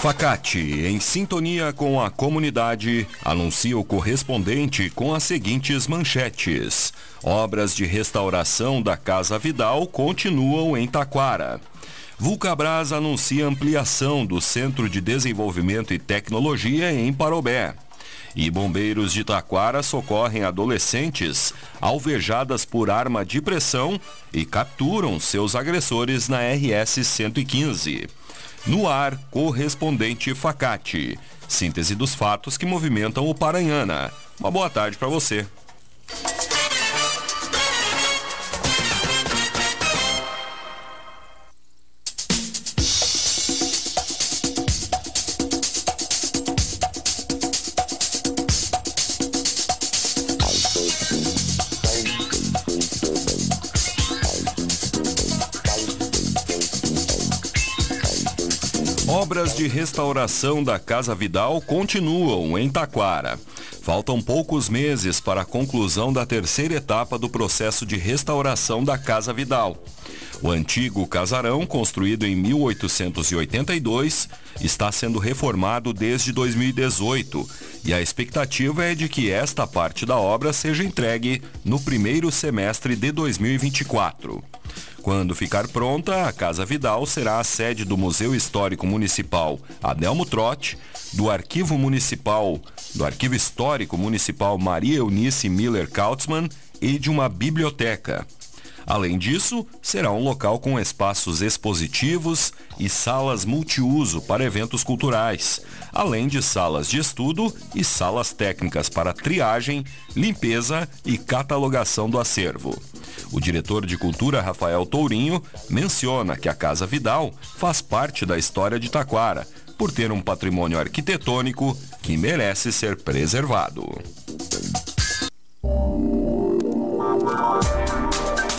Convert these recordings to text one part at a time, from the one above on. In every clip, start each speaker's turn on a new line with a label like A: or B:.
A: Facate, em sintonia com a comunidade, anuncia o correspondente com as seguintes manchetes. Obras de restauração da Casa Vidal continuam em Taquara. Vulcabras anuncia ampliação do Centro de Desenvolvimento e Tecnologia em Parobé. E bombeiros de Taquara socorrem adolescentes alvejadas por arma de pressão e capturam seus agressores na RS 115. No ar, correspondente Facate. Síntese dos fatos que movimentam o Paranhana. Uma boa tarde para você. Obras de restauração da Casa Vidal continuam em Taquara. Faltam poucos meses para a conclusão da terceira etapa do processo de restauração da Casa Vidal. O antigo casarão, construído em 1882, está sendo reformado desde 2018 e a expectativa é de que esta parte da obra seja entregue no primeiro semestre de 2024. Quando ficar pronta, a Casa Vidal será a sede do Museu Histórico Municipal Adelmo Trotti, do Arquivo Municipal, do Arquivo Histórico Municipal Maria Eunice Miller Kautzmann e de uma biblioteca. Além disso, será um local com espaços expositivos e salas multiuso para eventos culturais, além de salas de estudo e salas técnicas para triagem, limpeza e catalogação do acervo. O diretor de cultura Rafael Tourinho menciona que a Casa Vidal faz parte da história de Taquara, por ter um patrimônio arquitetônico que merece ser preservado.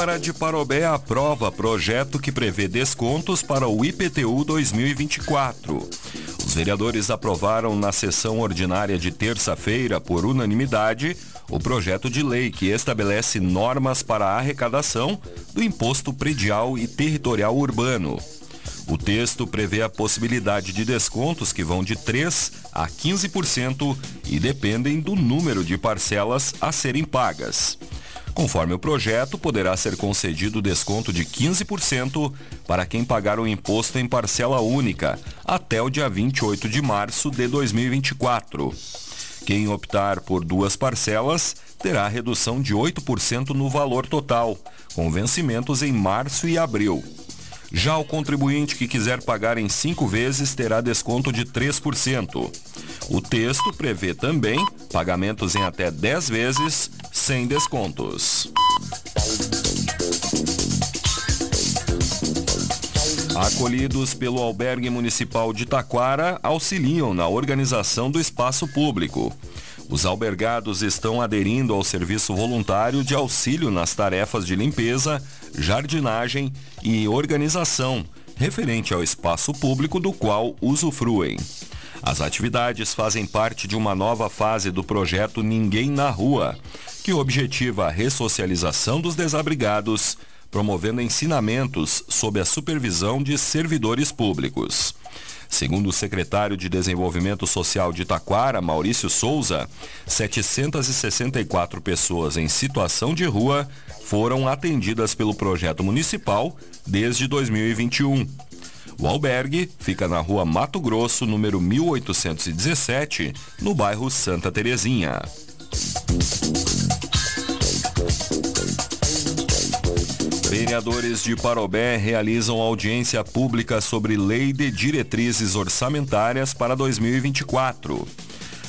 A: Câmara de Parobé aprova projeto que prevê descontos para o IPTU 2024. Os vereadores aprovaram na sessão ordinária de terça-feira, por unanimidade, o projeto de lei que estabelece normas para a arrecadação do imposto predial e territorial urbano. O texto prevê a possibilidade de descontos que vão de 3 a 15% e dependem do número de parcelas a serem pagas. Conforme o projeto, poderá ser concedido desconto de 15% para quem pagar o imposto em parcela única até o dia 28 de março de 2024. Quem optar por duas parcelas terá redução de 8% no valor total, com vencimentos em março e abril. Já o contribuinte que quiser pagar em cinco vezes terá desconto de 3%. O texto prevê também pagamentos em até 10 vezes sem descontos. Acolhidos pelo Albergue Municipal de Taquara, auxiliam na organização do espaço público. Os albergados estão aderindo ao serviço voluntário de auxílio nas tarefas de limpeza, jardinagem e organização, referente ao espaço público do qual usufruem. As atividades fazem parte de uma nova fase do projeto Ninguém na Rua, que objetiva a ressocialização dos desabrigados, promovendo ensinamentos sob a supervisão de servidores públicos. Segundo o secretário de Desenvolvimento Social de Taquara, Maurício Souza, 764 pessoas em situação de rua foram atendidas pelo projeto municipal desde 2021. O albergue fica na rua Mato Grosso, número 1817, no bairro Santa Terezinha. Vereadores de Parobé realizam audiência pública sobre Lei de Diretrizes Orçamentárias para 2024.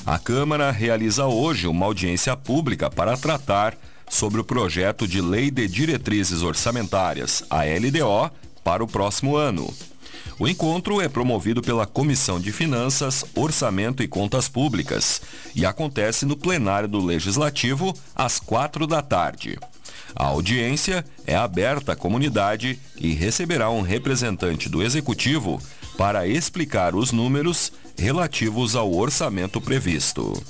A: A Câmara realiza hoje uma audiência pública para tratar sobre o projeto de Lei de Diretrizes Orçamentárias, a LDO, para o próximo ano. O encontro é promovido pela Comissão de Finanças, Orçamento e Contas Públicas e acontece no plenário do Legislativo às quatro da tarde. A audiência é aberta à comunidade e receberá um representante do Executivo para explicar os números relativos ao orçamento previsto.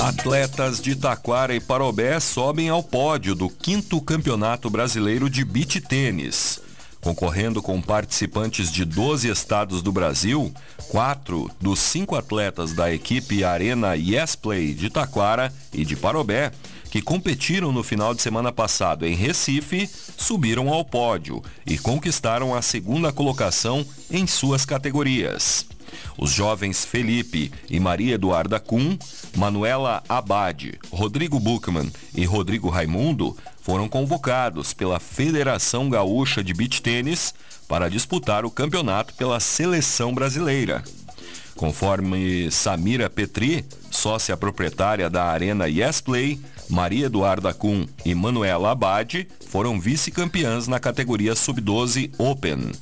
A: Atletas de Taquara e Parobé sobem ao pódio do quinto Campeonato Brasileiro de Beach Tênis. Concorrendo com participantes de 12 estados do Brasil, quatro dos cinco atletas da equipe Arena Yes Play de Taquara e de Parobé, que competiram no final de semana passado em Recife, subiram ao pódio e conquistaram a segunda colocação em suas categorias. Os jovens Felipe e Maria Eduarda Kuhn, Manuela Abade, Rodrigo Buchmann e Rodrigo Raimundo foram convocados pela Federação Gaúcha de Beach Tênis para disputar o campeonato pela seleção brasileira. Conforme Samira Petri, sócia proprietária da Arena Yes Play, Maria Eduarda Kuhn e Manuela Abade foram vice-campeãs na categoria Sub-12 Open.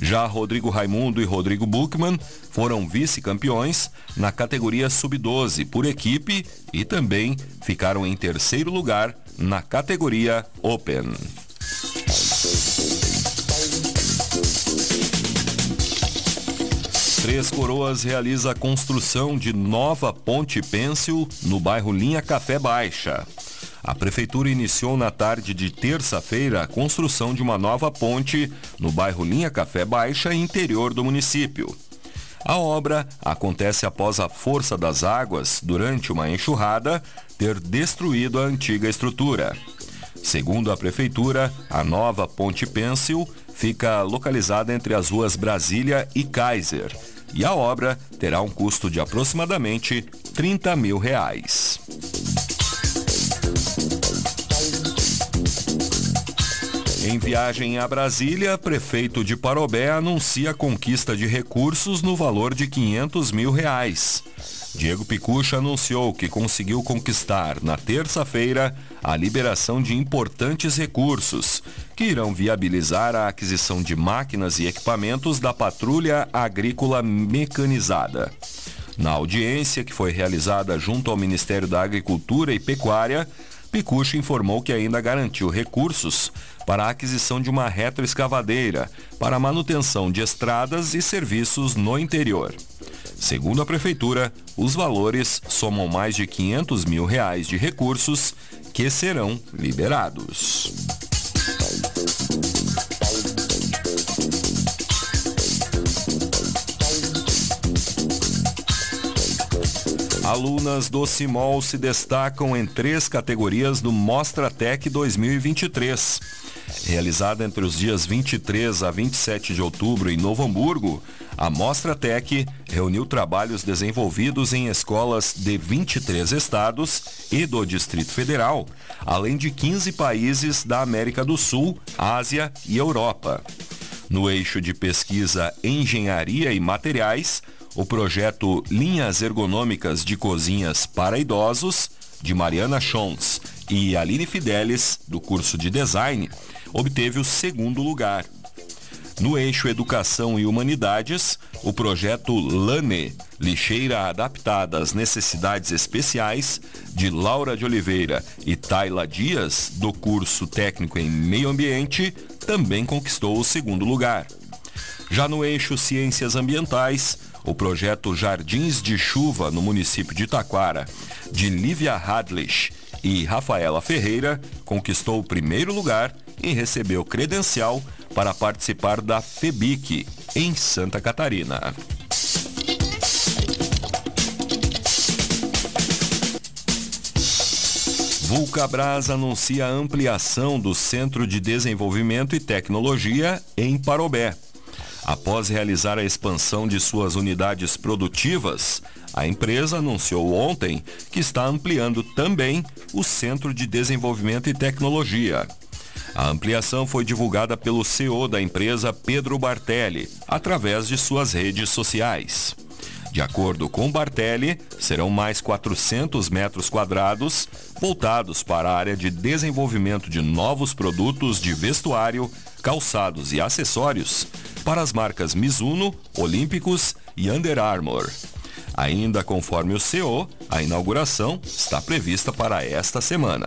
A: Já Rodrigo Raimundo e Rodrigo Buchmann foram vice-campeões na categoria Sub-12 por equipe e também ficaram em terceiro lugar na categoria Open. Três Coroas realiza a construção de nova ponte pêncil no bairro Linha Café Baixa. A prefeitura iniciou na tarde de terça-feira a construção de uma nova ponte no bairro Linha Café Baixa, interior do município. A obra acontece após a força das águas, durante uma enxurrada, ter destruído a antiga estrutura. Segundo a prefeitura, a nova ponte pêncil fica localizada entre as ruas Brasília e Kaiser e a obra terá um custo de aproximadamente 30 mil reais. Em viagem a Brasília, prefeito de Parobé anuncia a conquista de recursos no valor de 500 mil reais. Diego Picucha anunciou que conseguiu conquistar, na terça-feira, a liberação de importantes recursos, que irão viabilizar a aquisição de máquinas e equipamentos da Patrulha Agrícola Mecanizada. Na audiência, que foi realizada junto ao Ministério da Agricultura e Pecuária, Picucha informou que ainda garantiu recursos para a aquisição de uma retroescavadeira para manutenção de estradas e serviços no interior. Segundo a Prefeitura, os valores somam mais de 500 mil reais de recursos que serão liberados. Alunas do CIMOL se destacam em três categorias do Mostra Tech 2023. Realizada entre os dias 23 a 27 de outubro em Novo Hamburgo, a Mostra Tech reuniu trabalhos desenvolvidos em escolas de 23 estados e do Distrito Federal, além de 15 países da América do Sul, Ásia e Europa. No eixo de pesquisa Engenharia e Materiais, o projeto Linhas Ergonômicas de Cozinhas para Idosos, de Mariana Schons e Aline Fidelis, do curso de Design, obteve o segundo lugar. No eixo Educação e Humanidades, o projeto LANE, Lixeira Adaptada às Necessidades Especiais, de Laura de Oliveira e Tayla Dias, do curso Técnico em Meio Ambiente, também conquistou o segundo lugar. Já no eixo Ciências Ambientais, o projeto Jardins de Chuva no município de Taquara, de Lívia Hadlich e Rafaela Ferreira, conquistou o primeiro lugar e recebeu credencial para participar da FEBIC, em Santa Catarina. Vulcabras anuncia a ampliação do Centro de Desenvolvimento e Tecnologia em Parobé. Após realizar a expansão de suas unidades produtivas, A empresa anunciou ontem que está ampliando também o Centro de Desenvolvimento e Tecnologia. A ampliação foi divulgada pelo CEO da empresa, Pedro Bartelli, através de suas redes sociais. De acordo com Bartelli, serão mais 400 metros quadrados voltados para a área de desenvolvimento de novos produtos de vestuário, calçados e acessórios para as marcas Mizuno, Olímpicos e Under Armour. Ainda conforme o CEO, a inauguração está prevista para esta semana.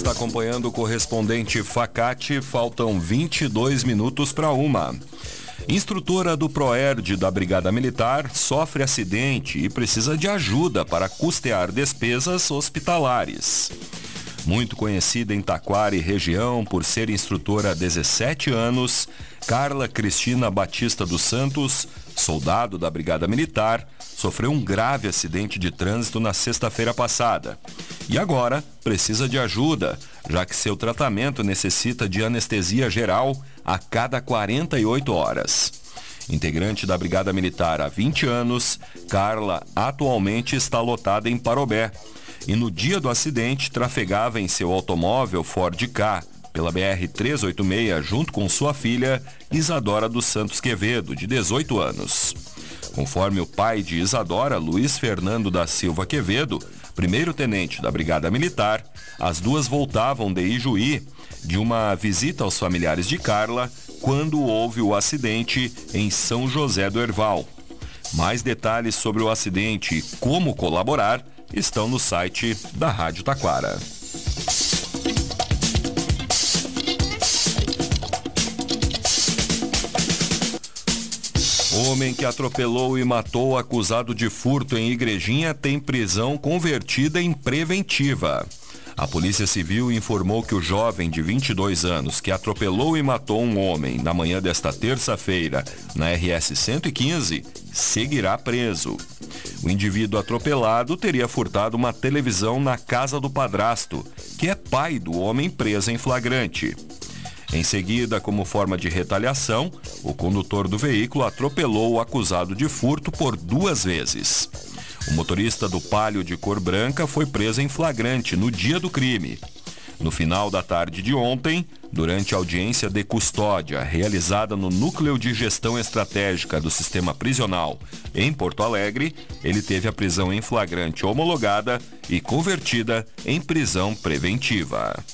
A: Está acompanhando o correspondente Facate, faltam 22 minutos para uma. Instrutora do ProERD da Brigada Militar sofre acidente e precisa de ajuda para custear despesas hospitalares. Muito conhecida em Taquara e região por ser instrutora há 17 anos, Carla Cristina Batista dos Santos, soldado da Brigada Militar, sofreu um grave acidente de trânsito na sexta-feira passada. E agora precisa de ajuda, já que seu tratamento necessita de anestesia geral a cada 48 horas. Integrante da Brigada Militar há 20 anos, Carla atualmente está lotada em Parobé. E no dia do acidente trafegava em seu automóvel Ford K pela BR-386 junto com sua filha Isadora dos Santos Quevedo, de 18 anos. Conforme o pai de Isadora, Luiz Fernando da Silva Quevedo, primeiro-tenente da Brigada Militar, as duas voltavam de Ijuí de uma visita aos familiares de Carla quando houve o acidente em São José do Herval. Mais detalhes sobre o acidente e como colaborar estão no site da Rádio Taquara. Homem que atropelou e matou acusado de furto em Igrejinha tem prisão convertida em preventiva. A Polícia Civil informou que o jovem de 22 anos que atropelou e matou um homem na manhã desta terça-feira na RS 115 seguirá preso. O indivíduo atropelado teria furtado uma televisão na casa do padrasto, que é pai do homem preso em flagrante. Em seguida, como forma de retaliação, o condutor do veículo atropelou o acusado de furto por duas vezes. O motorista do Palio de cor branca foi preso em flagrante no dia do crime. No final da tarde de ontem, durante a audiência de custódia realizada no Núcleo de Gestão Estratégica do Sistema Prisional em Porto Alegre, ele teve a prisão em flagrante homologada e convertida em prisão preventiva.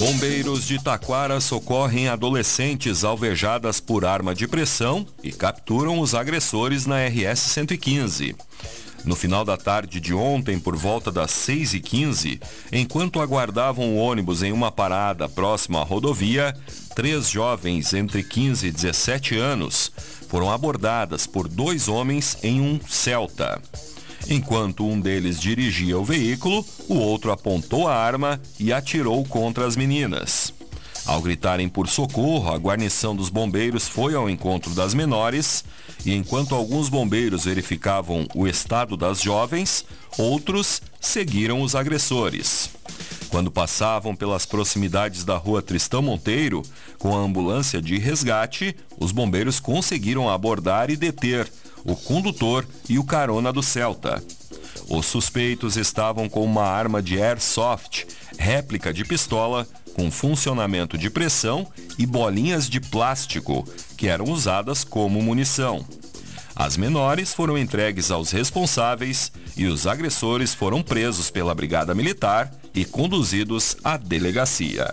A: Bombeiros de Taquara socorrem adolescentes alvejadas por arma de pressão e capturam os agressores na RS 115. No final da tarde de ontem, por volta das 6h15, enquanto aguardavam o ônibus em uma parada próxima à rodovia, três jovens entre 15 e 17 anos foram abordadas por dois homens em um Celta. Enquanto um deles dirigia o veículo, o outro apontou a arma e atirou contra as meninas. Ao gritarem por socorro, a guarnição dos bombeiros foi ao encontro das menores e enquanto alguns bombeiros verificavam o estado das jovens, outros seguiram os agressores. Quando passavam pelas proximidades da rua Tristão Monteiro, com a ambulância de resgate, os bombeiros conseguiram abordar e deter o condutor e o carona do Celta. Os suspeitos estavam com uma arma de airsoft, réplica de pistola, com funcionamento de pressão e bolinhas de plástico, que eram usadas como munição. As menores foram entregues aos responsáveis e os agressores foram presos pela Brigada Militar e conduzidos à delegacia.